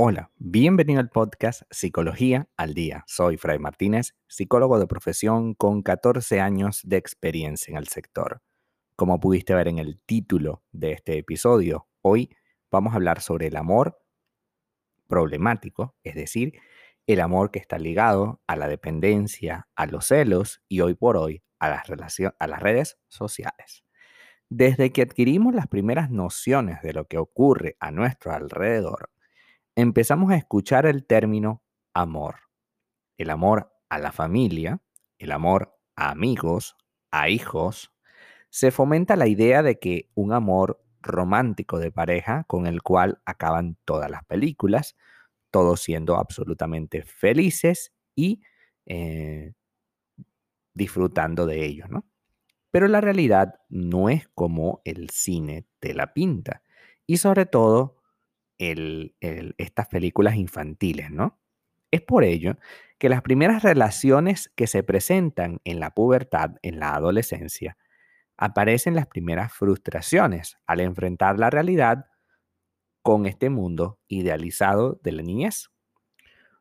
Hola, bienvenido al podcast Psicología al Día. Soy Fray Martínez, psicólogo de profesión con 14 años de experiencia en el sector. Como pudiste ver en el título de este episodio, hoy vamos a hablar sobre el amor problemático, es decir, el amor que está ligado a la dependencia, a los celos y hoy por hoy a las, a las redes sociales. Desde que adquirimos las primeras nociones de lo que ocurre a nuestro alrededor, empezamos a escuchar el término amor. El amor a la familia, el amor a amigos, a hijos. Se fomenta la idea de que un amor romántico de pareja con el cual acaban todas las películas, todos siendo absolutamente felices y eh, disfrutando de ello, ¿no? Pero la realidad no es como el cine te la pinta. Y sobre todo estas películas infantiles, ¿no? Es por ello que las primeras relaciones que se presentan en la pubertad, en la adolescencia, aparecen las primeras frustraciones al enfrentar la realidad con este mundo idealizado de la niñez.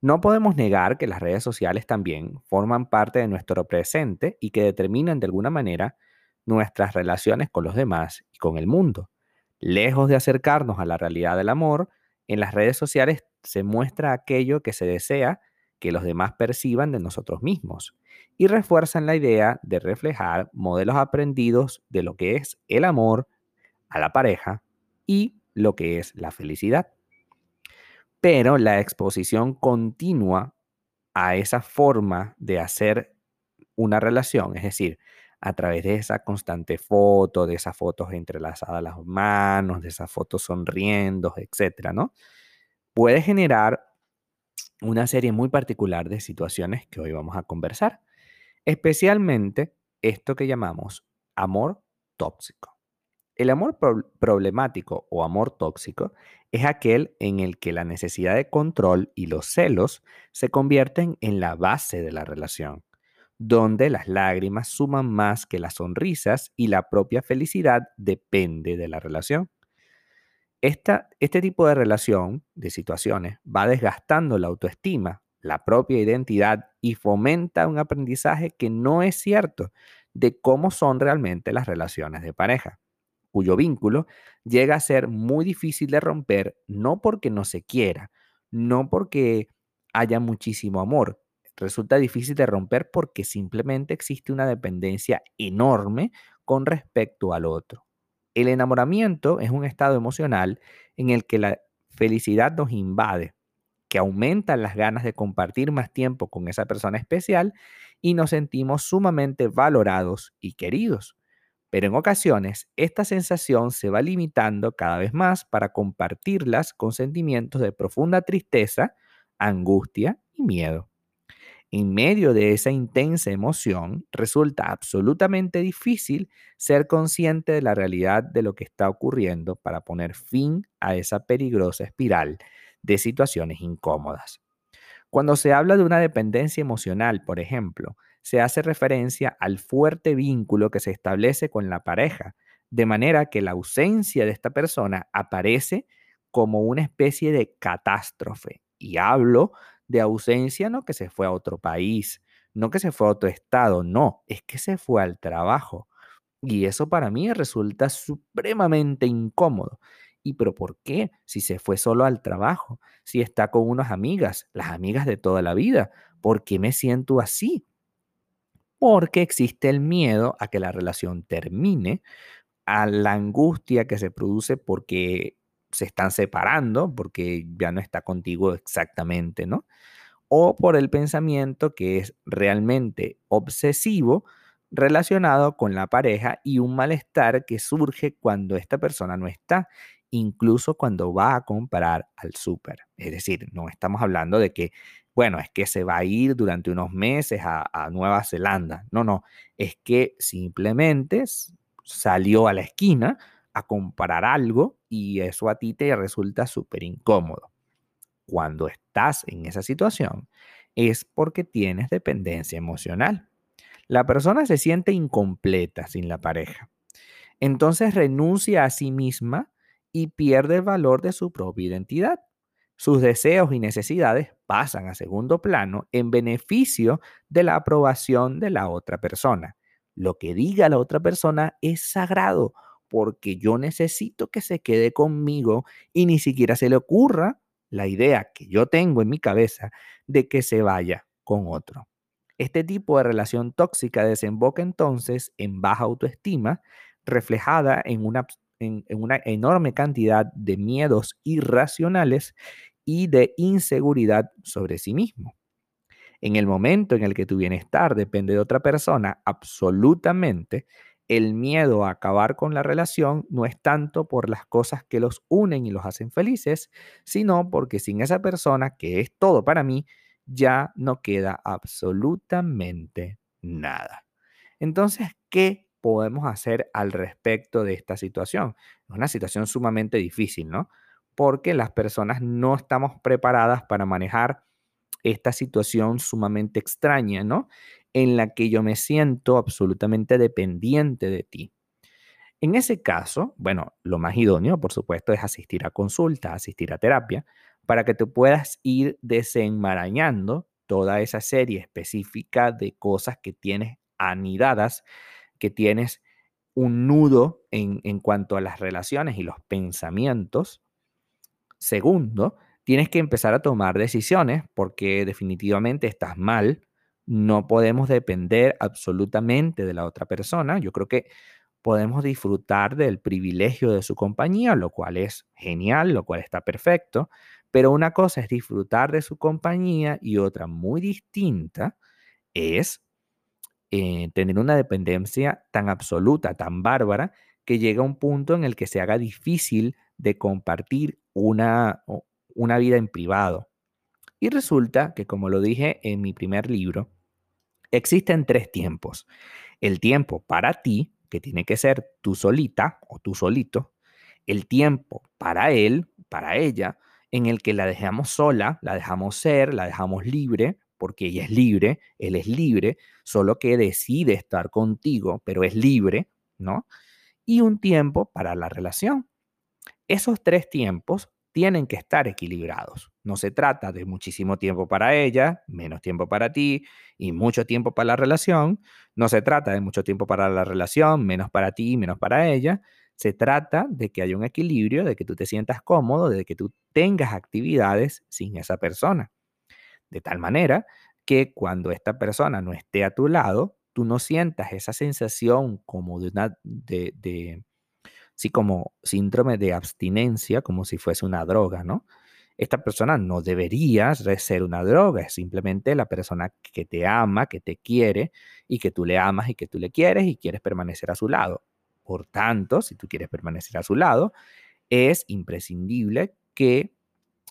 No podemos negar que las redes sociales también forman parte de nuestro presente y que determinan de alguna manera nuestras relaciones con los demás y con el mundo. Lejos de acercarnos a la realidad del amor, en las redes sociales se muestra aquello que se desea que los demás perciban de nosotros mismos y refuerzan la idea de reflejar modelos aprendidos de lo que es el amor a la pareja y lo que es la felicidad. Pero la exposición continua a esa forma de hacer una relación, es decir, a través de esa constante foto, de esas fotos entrelazadas las manos, de esas fotos sonriendo, etcétera, ¿no? Puede generar una serie muy particular de situaciones que hoy vamos a conversar, especialmente esto que llamamos amor tóxico. El amor problemático o amor tóxico es aquel en el que la necesidad de control y los celos se convierten en la base de la relación donde las lágrimas suman más que las sonrisas y la propia felicidad depende de la relación. este tipo de relación, de situaciones, va desgastando la autoestima, la propia identidad y fomenta un aprendizaje que no es cierto de cómo son realmente las relaciones de pareja, cuyo vínculo llega a ser muy difícil de romper no porque no se quiera, no porque haya muchísimo amor, resulta difícil de romper porque simplemente existe una dependencia enorme con respecto al otro. El enamoramiento es un estado emocional en el que la felicidad nos invade, que aumentan las ganas de compartir más tiempo con esa persona especial y nos sentimos sumamente valorados y queridos. Pero en ocasiones esta sensación se va limitando cada vez más para compartirlas con sentimientos de profunda tristeza, angustia y miedo en medio de esa intensa emoción, resulta absolutamente difícil ser consciente de la realidad de lo que está ocurriendo para poner fin a esa peligrosa espiral de situaciones incómodas. Cuando se habla de una dependencia emocional, por ejemplo, se hace referencia al fuerte vínculo que se establece con la pareja, de manera que la ausencia de esta persona aparece como una especie de catástrofe. Y hablo de ausencia, no que se fue a otro país, no que se fue a otro estado, no, es que se fue al trabajo. Y eso para mí resulta supremamente incómodo. ¿Y pero por qué? Si se fue solo al trabajo, si está con unas amigas, las amigas de toda la vida, ¿por qué me siento así? Porque existe el miedo a que la relación termine, a la angustia que se produce porque se están separando porque ya no está contigo exactamente, ¿no? O por el pensamiento que es realmente obsesivo relacionado con la pareja y un malestar que surge cuando esta persona no está, incluso cuando va a comprar al súper. Es decir, no estamos hablando de que, bueno, es que se va a ir durante unos meses a, a Nueva Zelanda. No, no, es que simplemente salió a la esquina a comprar algo y eso a ti te resulta súper incómodo. Cuando estás en esa situación es porque tienes dependencia emocional. La persona se siente incompleta sin la pareja. Entonces renuncia a sí misma y pierde el valor de su propia identidad. sus deseos y necesidades pasan a segundo plano en beneficio de la aprobación de la otra persona. Lo que diga la otra persona es sagrado porque yo necesito que se quede conmigo y ni siquiera se le ocurra la idea que yo tengo en mi cabeza de que se vaya con otro. Este tipo de relación tóxica desemboca entonces en baja autoestima, reflejada en una, en, una enorme cantidad de miedos irracionales y de inseguridad sobre sí mismo. En el momento en el que tu bienestar depende de otra persona, absolutamente, el miedo a acabar con la relación no es tanto por las cosas que los unen y los hacen felices, sino porque sin esa persona, que es todo para mí, ya no queda absolutamente nada. Entonces, ¿qué podemos hacer al respecto de esta situación? Es una situación sumamente difícil, ¿no? Porque las personas no estamos preparadas para manejar esta situación sumamente extraña, ¿no? En la que yo me siento absolutamente dependiente de ti. En ese caso, bueno, lo más idóneo, por supuesto, es asistir a consulta, asistir a terapia, para que tú puedas ir desenmarañando toda esa serie específica de cosas que tienes anidadas, que tienes un nudo en cuanto a las relaciones y los pensamientos. Segundo, tienes que empezar a tomar decisiones porque definitivamente estás mal. No podemos depender absolutamente de la otra persona. Yo creo que podemos disfrutar del privilegio de su compañía, lo cual es genial, lo cual está perfecto, pero una cosa es disfrutar de su compañía y otra muy distinta es eh, tener una dependencia tan absoluta, tan bárbara, que llega a un punto en el que se haga difícil de compartir una, una vida en privado. Y resulta que, como lo dije en mi primer libro, existen tres tiempos. El tiempo para ti, que tiene que ser tú solita o tú solito. El tiempo para él, para ella, en el que la dejamos sola, la dejamos ser, la dejamos libre, porque ella es libre, él es libre, solo que decide estar contigo, pero es libre, ¿no? Y un tiempo para la relación. Esos tres tiempos tienen que estar equilibrados. No se trata de muchísimo tiempo para ella, menos tiempo para ti y mucho tiempo para la relación. No se trata de mucho tiempo para la relación, menos para ti y menos para ella. Se trata de que haya un equilibrio, de que tú te sientas cómodo, de que tú tengas actividades sin esa persona. De tal manera que cuando esta persona no esté a tu lado, tú no sientas esa sensación como de una, de, sí, como síndrome de abstinencia, como si fuese una droga, ¿no? Esta persona no debería ser una droga, es simplemente la persona que te ama, que te quiere y que tú le amas y que tú le quieres y quieres permanecer a su lado. Por tanto, si tú quieres permanecer a su lado, es imprescindible que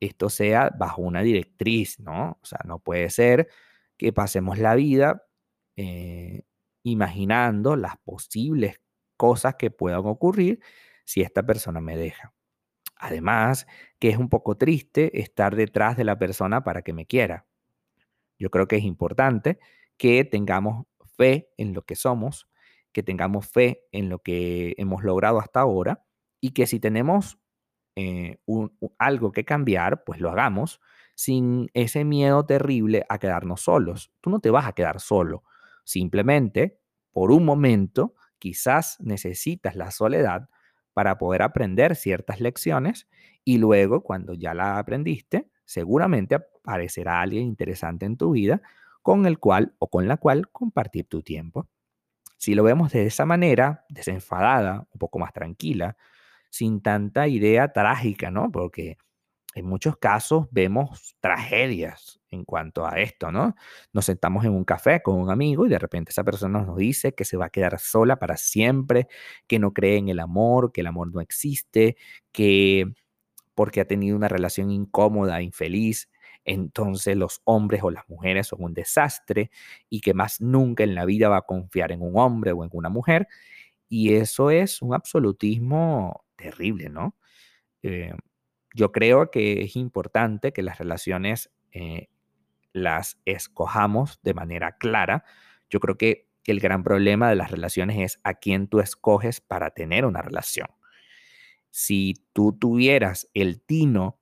esto sea bajo una directriz, ¿no? O sea, no puede ser que pasemos la vida eh, imaginando las posibles cosas que puedan ocurrir si esta persona me deja. Además, que es un poco triste estar detrás de la persona para que me quiera. Yo creo que es importante que tengamos fe en lo que somos, que tengamos fe en lo que hemos logrado hasta ahora y que si tenemos eh, algo que cambiar, pues lo hagamos sin ese miedo terrible a quedarnos solos. Tú no te vas a quedar solo. Simplemente, por un momento, quizás necesitas la soledad para poder aprender ciertas lecciones y luego cuando ya la aprendiste, seguramente aparecerá alguien interesante en tu vida con el cual o con la cual compartir tu tiempo. Si lo vemos de esa manera, desenfadada, un poco más tranquila, sin tanta idea trágica, ¿no? Porque en muchos casos vemos tragedias en cuanto a esto, ¿no? Nos sentamos en un café con un amigo y de repente esa persona nos dice que se va a quedar sola para siempre, que no cree en el amor, que el amor no existe, que porque ha tenido una relación incómoda, infeliz, entonces los hombres o las mujeres son un desastre y que más nunca en la vida va a confiar en un hombre o en una mujer. Y eso es un absolutismo terrible, ¿no? Eh, yo creo que es importante que las relaciones eh, las escojamos de manera clara. Yo creo que el gran problema de las relaciones es a quién tú escoges para tener una relación. Si tú tuvieras el tino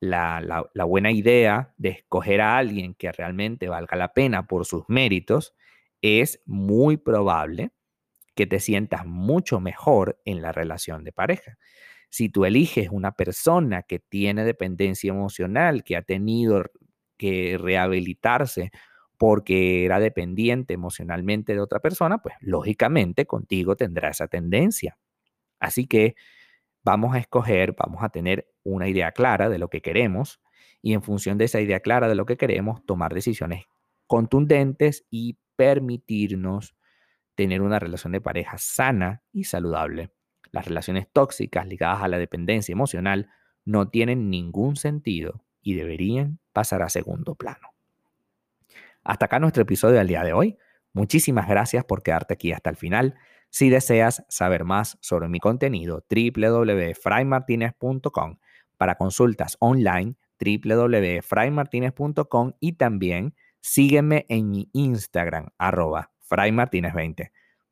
la, buena idea de escoger a alguien que realmente valga la pena por sus méritos, es muy probable que te sientas mucho mejor en la relación de pareja. Si tú eliges una persona que tiene dependencia emocional, que ha tenido que rehabilitarse porque era dependiente emocionalmente de otra persona, pues lógicamente contigo tendrá esa tendencia. Así que vamos a escoger, vamos a tener una idea clara de lo que queremos y en función de esa idea clara de lo que queremos, tomar decisiones contundentes y permitirnos tener una relación de pareja sana y saludable. Las relaciones tóxicas ligadas a la dependencia emocional no tienen ningún sentido y deberían pasar a segundo plano. Hasta acá nuestro episodio del día de hoy. Muchísimas gracias por quedarte aquí hasta el final. Si deseas saber más sobre mi contenido, www.fraymartinez.com. Para consultas online, www.fraymartinez.com y también sígueme en mi Instagram, arroba fraymartinez20.